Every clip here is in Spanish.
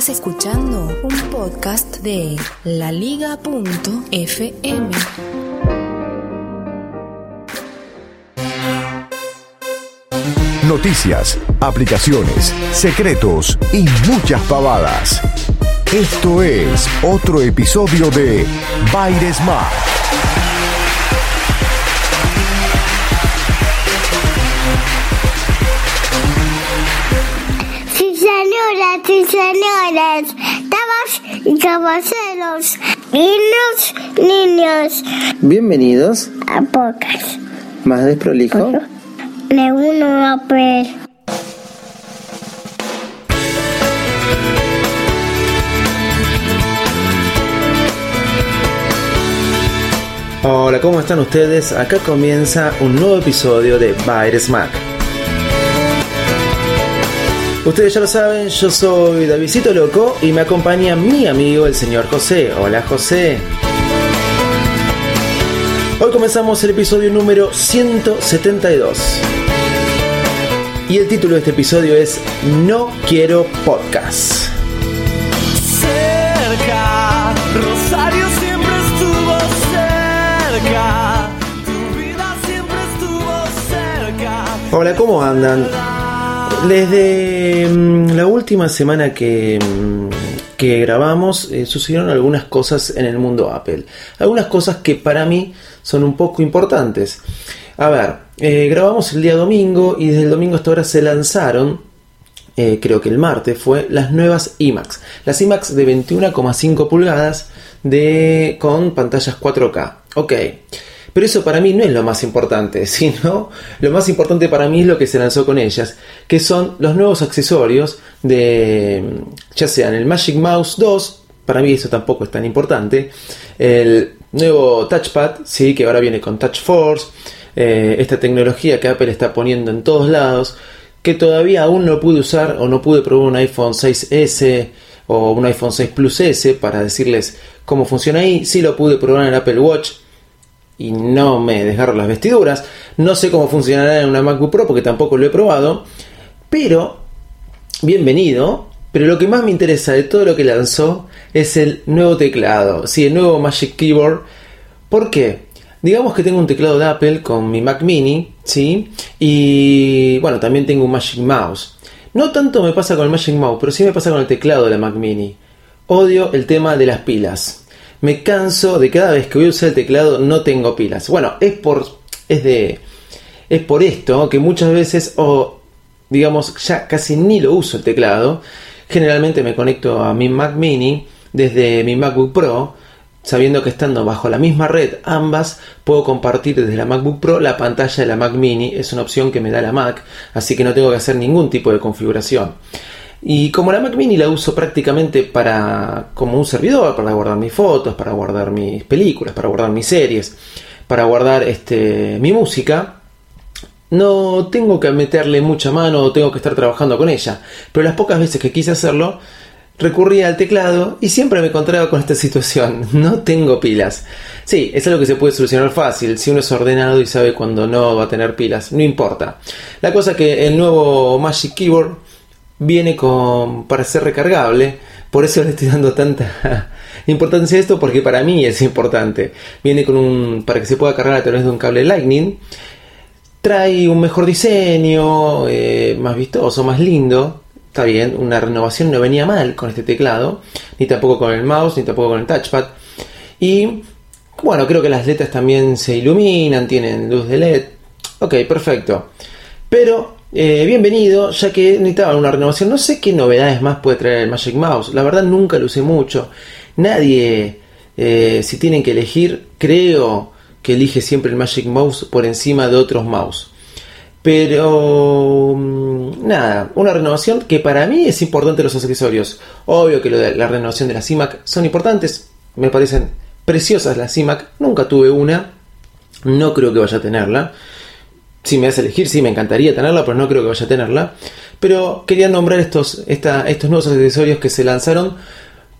Estás escuchando un podcast de laliga.fm. Noticias, aplicaciones, secretos y muchas pavadas. Esto es otro episodio de Baires. Y señores, damas y caballeros, niños, niños, Bienvenidos, a pocas. más desprolijo. Me uno a ver. Hola, ¿cómo están ustedes? Acá comienza un nuevo episodio de Baires Mac. Ustedes ya lo saben, yo soy Davidito Loco y me acompaña mi amigo el señor José. Hola José. Hoy comenzamos el episodio número 172. Y el título de este episodio es No quiero podcast. cerca. Rosario siempre estuvo cerca. Tu vida siempre estuvo cerca. Hola, ¿cómo andan? Desde mm, la última semana que, mm, que grabamos eh, sucedieron algunas cosas en el mundo Apple. Algunas cosas que para mí son un poco importantes. A ver, eh, grabamos el día domingo y desde el domingo hasta ahora se lanzaron, eh, creo que el martes fue, las nuevas iMacs. Las iMacs de 21,5 pulgadas de, con pantallas 4K. Ok. Pero eso para mí no es lo más importante, sino lo más importante para mí es lo que se lanzó con ellas, que son los nuevos accesorios de, ya sean el Magic Mouse 2, para mí eso tampoco es tan importante, el nuevo Touchpad, sí, que ahora viene con Touch Force, eh, esta tecnología que Apple está poniendo en todos lados, que todavía aún no pude usar o no pude probar un iPhone 6S o un iPhone 6 Plus S para decirles cómo funciona ahí, sí lo pude probar en el Apple Watch, y no me desgarro las vestiduras. No sé cómo funcionará en una MacBook Pro porque tampoco lo he probado. Pero, bienvenido. Pero lo que más me interesa de todo lo que lanzó es el nuevo teclado. Sí, el nuevo Magic Keyboard. ¿Por qué? Digamos que tengo un teclado de Apple con mi Mac Mini, ¿sí? Y bueno, también tengo un Magic Mouse. No tanto me pasa con el Magic Mouse, pero sí me pasa con el teclado de la Mac Mini. Odio el tema de las pilas. Me canso de cada vez que voy a usar el teclado no tengo pilas. Bueno, es por es de es por esto que muchas veces o digamos ya casi ni lo uso el teclado. Generalmente me conecto a mi Mac Mini desde mi MacBook Pro, sabiendo que estando bajo la misma red ambas puedo compartir desde la MacBook Pro la pantalla de la Mac Mini. Es una opción que me da la Mac, así que no tengo que hacer ningún tipo de configuración. Y como la Mac Mini la uso prácticamente para como un servidor, para guardar mis fotos, para guardar mis películas, para guardar mis series, para guardar este, mi música, no tengo que meterle mucha mano o tengo que estar trabajando con ella. Pero las pocas veces que quise hacerlo, recurría al teclado y siempre me encontraba con esta situación. No tengo pilas. Sí, es algo que se puede solucionar fácil si uno es ordenado y sabe cuando no va a tener pilas. No importa. La cosa que el nuevo Magic Keyboard viene con para ser recargable. Por eso le estoy dando tanta importancia a esto porque para mí es importante. Viene con un para que se pueda cargar a través de un cable Lightning. Trae un mejor diseño, eh, más vistoso, más lindo. Está bien, una renovación no venía mal con este teclado, ni tampoco con el mouse, ni tampoco con el touchpad. Y bueno, creo que las letras también se iluminan, tienen luz de LED. Ok, perfecto. Pero eh, bienvenido, ya que necesitaba una renovación. No sé qué novedades más puede traer el Magic Mouse. La verdad nunca lo usé mucho. Nadie, eh, si tienen que elegir, creo que elige siempre el Magic Mouse por encima de otros mouse. Pero nada, una renovación que para mí es importante los accesorios. Obvio que la renovación de las iMac son importantes, me parecen preciosas las iMac, nunca tuve una, no creo que vaya a tenerla. Si me hace elegir, sí, me encantaría tenerla, pero no creo que vaya a tenerla. Pero quería nombrar estos, esta- estos nuevos accesorios que se lanzaron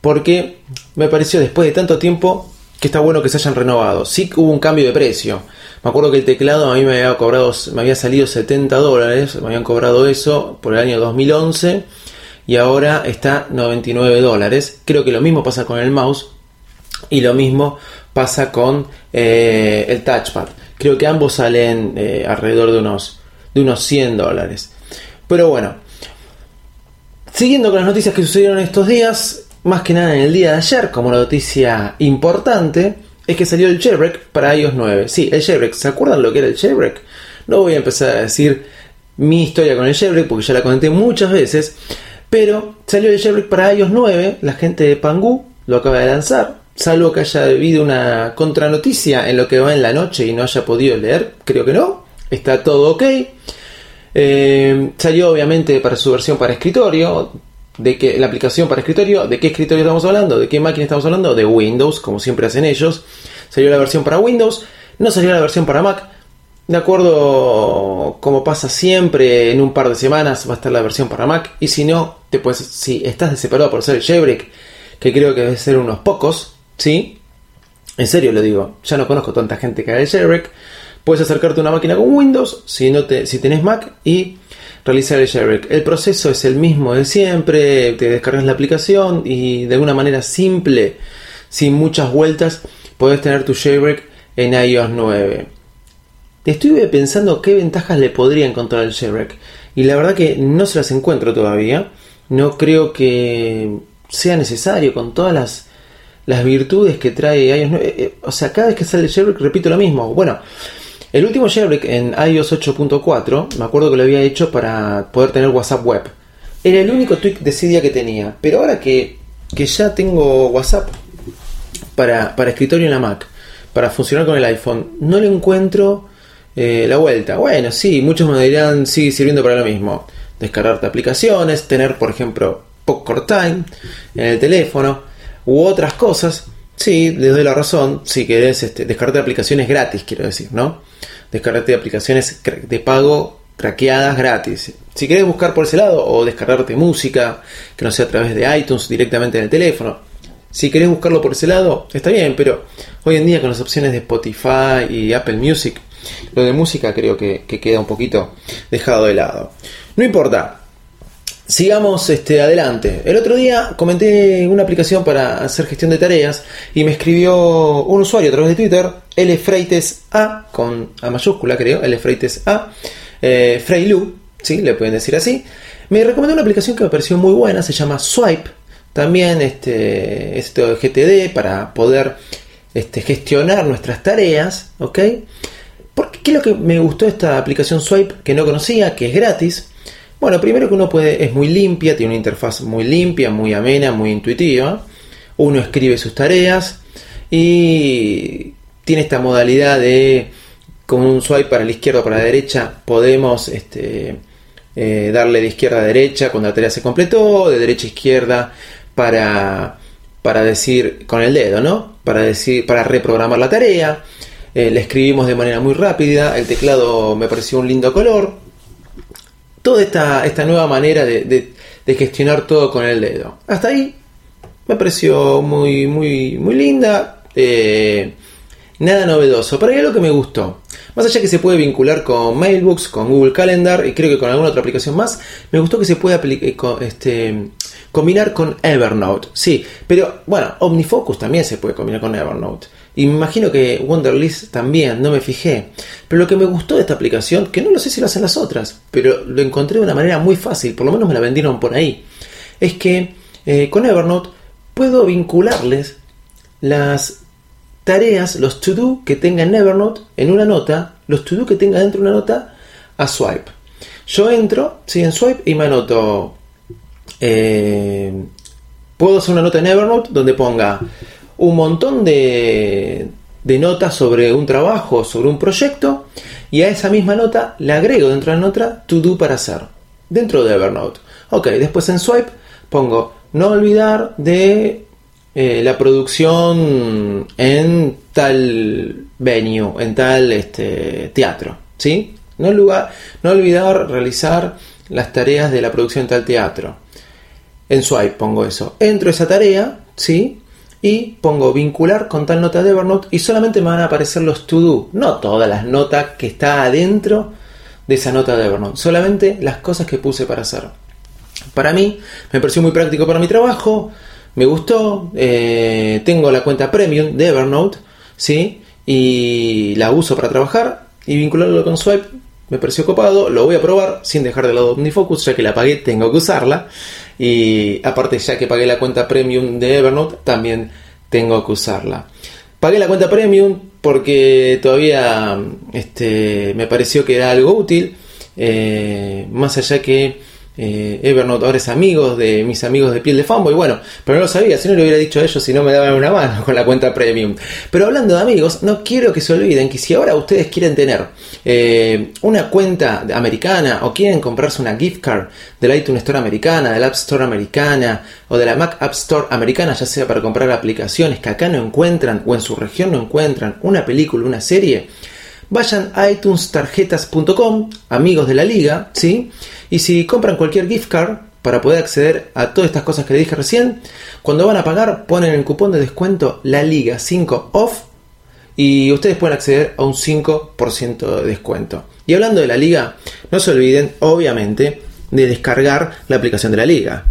porque me pareció después de tanto tiempo que está bueno que se hayan renovado. Sí hubo un cambio de precio. Me acuerdo que el teclado a mí me había cobrado, me había salido 70 dólares, me habían cobrado eso por el año 2011 y ahora está 99 dólares. Creo que lo mismo pasa con el mouse y lo mismo pasa con eh, el touchpad. Creo que ambos salen eh, alrededor de unos, de unos 100 dólares. Pero bueno, siguiendo con las noticias que sucedieron estos días, más que nada en el día de ayer, como noticia importante, es que salió el jailbreak para iOS 9. Sí, el jailbreak. ¿Se acuerdan lo que era el jailbreak? No voy a empezar a decir mi historia con el jailbreak porque ya la comenté muchas veces. Pero salió el jailbreak para iOS 9. La gente de Pangu lo acaba de lanzar. Salvo que haya habido una contranoticia en lo que va en la noche y no haya podido leer. Creo que no. Está todo ok. Eh, salió obviamente para su versión para escritorio. De que la aplicación para escritorio, ¿de qué escritorio estamos hablando? ¿De qué máquina estamos hablando? De Windows, como siempre hacen ellos. Salió la versión para Windows, no salió la versión para Mac. De acuerdo, como pasa siempre, en un par de semanas va a estar la versión para Mac. Y si no, te puedes, si estás desesperado por hacer el que creo que debe ser unos pocos, ¿sí? En serio lo digo, ya no conozco tanta gente que haga jailbreak. Puedes acercarte a una máquina con Windows, si, no te, si tenés Mac, y realizar el jailbreak. El proceso es el mismo de siempre, te descargas la aplicación y de una manera simple, sin muchas vueltas, podés tener tu jailbreak en iOS 9. Estuve pensando qué ventajas le podría encontrar el jailbreak y la verdad que no se las encuentro todavía. No creo que sea necesario con todas las, las virtudes que trae iOS 9. Eh, O sea, cada vez que sale jailbreak repito lo mismo. Bueno, el último jailbreak en iOS 8.4, me acuerdo que lo había hecho para poder tener WhatsApp web. Era el único tweak de día que tenía. Pero ahora que, que ya tengo WhatsApp para, para escritorio en la Mac, para funcionar con el iPhone, no le encuentro eh, la vuelta. Bueno, sí, muchos me dirán, sigue sirviendo para lo mismo. Descargarte aplicaciones, tener, por ejemplo, Popcorn Time en el teléfono, u otras cosas. Sí, les doy la razón. Si querés este, descargarte aplicaciones gratis, quiero decir, ¿no? Descargarte aplicaciones de pago craqueadas gratis. Si querés buscar por ese lado o descargarte música que no sea a través de iTunes directamente en el teléfono. Si querés buscarlo por ese lado, está bien, pero hoy en día con las opciones de Spotify y Apple Music, lo de música creo que queda un poquito dejado de lado. No importa, Sigamos este, adelante. El otro día comenté una aplicación para hacer gestión de tareas y me escribió un usuario a través de Twitter, Lfreites A, con A mayúscula creo, Lfreites A, eh, Freilu, ¿sí? le pueden decir así. Me recomendó una aplicación que me pareció muy buena, se llama Swipe. También este, esto GTD para poder este, gestionar nuestras tareas, ¿ok? Porque, ¿Qué es lo que me gustó esta aplicación Swipe que no conocía, que es gratis? Bueno, primero que uno puede, es muy limpia, tiene una interfaz muy limpia, muy amena, muy intuitiva. Uno escribe sus tareas y tiene esta modalidad de con un swipe para la izquierda o para la derecha podemos este, eh, darle de izquierda a derecha cuando la tarea se completó, de derecha a izquierda para, para decir con el dedo, ¿no? Para decir, para reprogramar la tarea. Eh, le escribimos de manera muy rápida, el teclado me pareció un lindo color, toda esta, esta nueva manera de, gestionar todo con el dedo. Hasta ahí me pareció muy, muy, muy linda. eh, nada novedoso. Pero hay algo que me gustó. Más allá que se puede vincular con Mailbooks, con Google Calendar y creo que con alguna otra aplicación más, me gustó que se puede eh, este, combinar con Evernote. Sí, pero bueno, OmniFocus también se puede combinar con Evernote. Y me imagino que Wonderlist también, no me fijé. Pero lo que me gustó de esta aplicación, que no lo sé si lo hacen las otras, pero lo encontré de una manera muy fácil, por lo menos me la vendieron por ahí, es que eh, con Evernote puedo vincularles las tareas, los to-do que tenga en Evernote en una nota, los to-do que tenga dentro de una nota a Swipe. Yo entro, sí, en Swipe y me anoto. eh, puedo hacer una nota en Evernote donde ponga un montón de, de notas sobre un trabajo, sobre un proyecto, y a esa misma nota le agrego dentro de la nota to do para hacer. dentro de Evernote. Ok, después en Swipe pongo no olvidar de eh, la producción en tal venue, en tal este, teatro, ¿sí? No, no olvidar realizar las tareas de la producción en tal teatro. En Swipe pongo eso. Entro esa tarea, ¿sí? Y pongo vincular con tal nota de Evernote y solamente me van a aparecer los to-do, no todas las notas que está adentro de esa nota de Evernote, solamente las cosas que puse para hacer. Para mí, me pareció muy práctico para mi trabajo, me gustó, eh, tengo la cuenta premium de Evernote, ¿sí? Y la uso para trabajar y vincularlo con Swipe me pareció copado, lo voy a probar sin dejar de lado OmniFocus, ya que la pagué, tengo que usarla. Y aparte, ya que pagué la cuenta premium de Evernote, también tengo que usarla. Pagué la cuenta premium porque todavía este, me pareció que era algo útil, eh, más allá que eh, Evernote ahora es amigos de mis amigos de piel de fanboy. Bueno, pero no lo sabía, si no le hubiera dicho a ellos si no me daban una mano con la cuenta premium. Pero hablando de amigos, no quiero que se olviden que si ahora ustedes quieren tener eh, una cuenta americana o quieren comprarse una gift card de la iTunes Store americana, de la App Store americana o de la Mac App Store americana, ya sea para comprar aplicaciones que acá no encuentran o en su región no encuentran, una película, una serie vayan a iTunestarjetas.com, amigos de la liga, ¿sí? Y si compran cualquier gift card para poder acceder a todas estas cosas que le dije recién, cuando van a pagar ponen el cupón de descuento la liga 5 off y ustedes pueden acceder a un 5% de descuento. Y hablando de la liga, no se olviden, obviamente, de descargar la aplicación de la liga.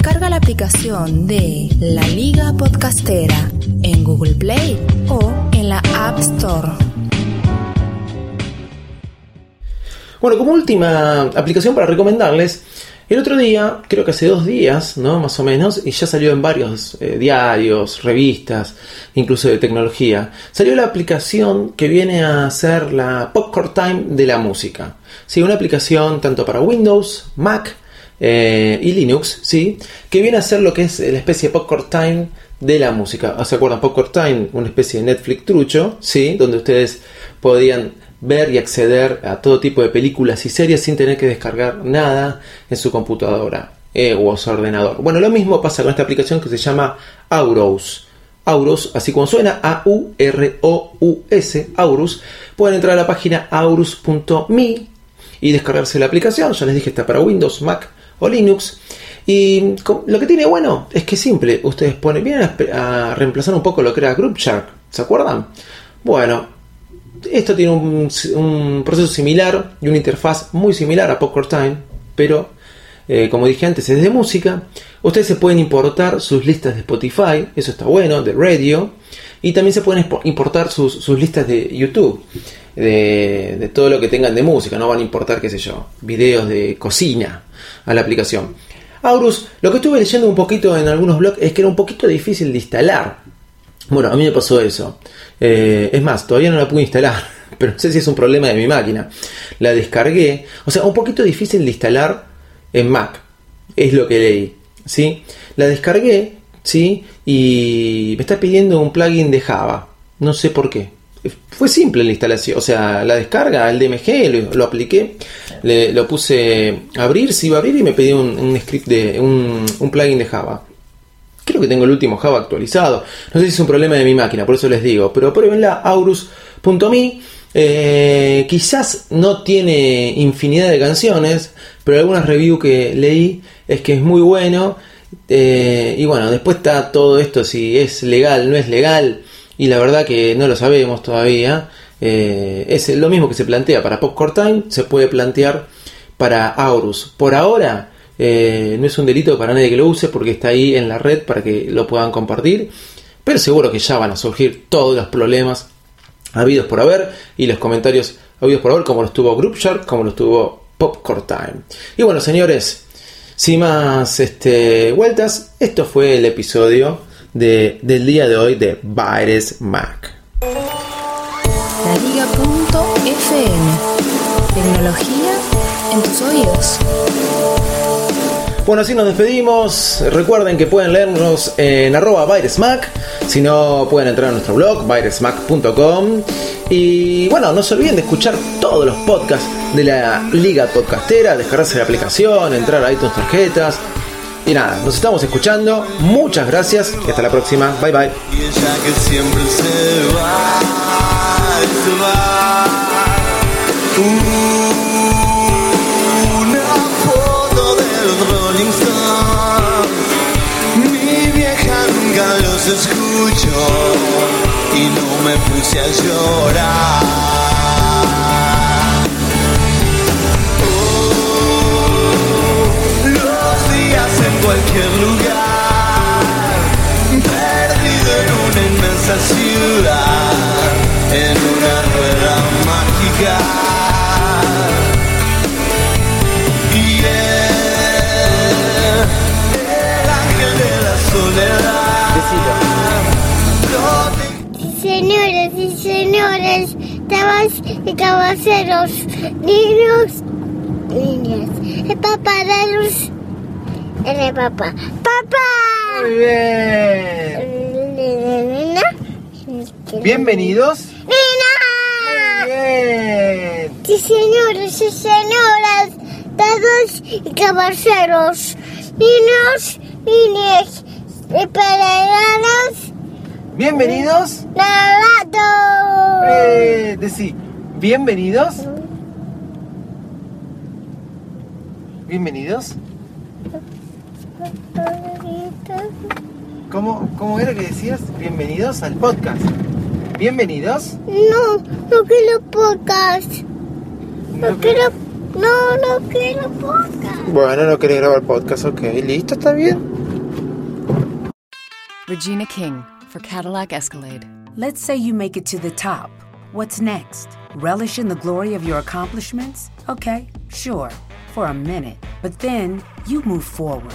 Descarga la aplicación de La Liga Podcastera en Google Play o en la App Store. Bueno, como última aplicación para recomendarles, el otro día, creo que hace dos días, ¿no? Más o menos, y ya salió en varios eh, diarios, revistas, incluso de tecnología, salió la aplicación que viene a ser la Popcorn Time de la música. Sí, una aplicación tanto para Windows, Mac eh, y Linux, ¿sí? Que viene a ser lo que es la especie de Popcorn Time de la música. ¿Se acuerdan? Popcorn Time, una especie de Netflix trucho, ¿sí? Donde ustedes podían ver y acceder a todo tipo de películas y series sin tener que descargar nada en su computadora eh, o su ordenador. Bueno, lo mismo pasa con esta aplicación que se llama Auros. Auros, así como suena, A-U-R-O-U-S, Aurus. Pueden entrar a la página aurus.me y descargarse la aplicación. Ya les dije, está para Windows, Mac o Linux. Y lo que tiene bueno es que simple. Ustedes ponen, vienen a, reemplazar un poco lo que era Group Shark. ¿Se acuerdan? Bueno, esto tiene un, proceso similar y una interfaz muy similar a Popcorn Time, pero eh, como dije antes es de música. Ustedes se pueden importar sus listas de Spotify, eso está bueno, de radio, y también se pueden importar sus, sus listas de YouTube, de, de, todo lo que tengan de música, no van a importar, qué sé yo, videos de cocina a la aplicación. Aurus, lo que estuve leyendo un poquito en algunos blogs es que era un poquito difícil de instalar. Bueno, a mí me pasó eso. Eh, es más, todavía no la pude instalar, pero no sé si es un problema de mi máquina. La descargué, o sea, un poquito difícil de instalar en Mac, es lo que leí, ¿sí? La descargué, ¿sí? Y me está pidiendo un plugin de Java, no sé por qué. Fue simple la instalación, o sea, la descarga, el DMG, lo, apliqué, le, lo puse a abrir, se iba a abrir y me pidió un, script de un, un plugin de Java. Creo que tengo el último Java actualizado. No sé si es un problema de mi máquina, por eso les digo. Pero pruébenla, aurus.me. Eh, quizás no tiene infinidad de canciones, pero algunas reviews que leí es que es muy bueno. Eh, y bueno, después está todo esto, si es legal, no es legal. Y la verdad que no lo sabemos todavía. Eh, es lo mismo que se plantea para Popcorn Time, se puede plantear para Aurus. Por ahora eh, no es un delito para nadie que lo use porque está ahí en la red para que lo puedan compartir. Pero seguro que ya van a surgir todos los problemas habidos por haber y los comentarios habidos por haber, como lo estuvo Group Shark, como lo estuvo Popcorn Time. Y bueno, señores, sin más este, vueltas, esto fue el episodio de, del día de hoy de Virus Mac. La Liga.fm Tecnología en tus oídos. Bueno, así nos despedimos. Recuerden que pueden leernos en arroba Mac. Si no, pueden entrar a nuestro blog, virusmac.com. Y bueno, no se olviden de escuchar todos los podcasts de la Liga Podcastera, descargarse la aplicación, entrar a iTunes Tarjetas. Y nada, nos estamos escuchando. Muchas gracias y hasta la próxima. Bye bye. Y ella que siempre se va. Una foto de Rolling Stones. Mi vieja nunca los escuchó y no me puse a llorar. Cualquier lugar perdido en una inmensa ciudad, en una rueda mágica. Y él, el ángel de la soledad. Sí, señores y señores, damas y caballeros, niños, niñas, el papá de los... El papá. ¡Papá! Muy bien. Bienvenidos. ¡Nena! Bien. Sí, señores y señoras, damas y caballeros, niños, niñas, y peregrinos, Bienvenidos. nadados. Eh, decí, bienvenidos. Bienvenidos. ¿Cómo, ¿Cómo era que decías? Bienvenidos al podcast. Bienvenidos. No, no quiero podcast. No quiero, no, no quiero podcast. Bueno, no querés grabar podcast, ok. Listo, está bien. Regina King for Cadillac Escalade. Let's say you make it to the top. What's next? Relish in the glory of your accomplishments? Okay, sure, for a minute. But then you move forward.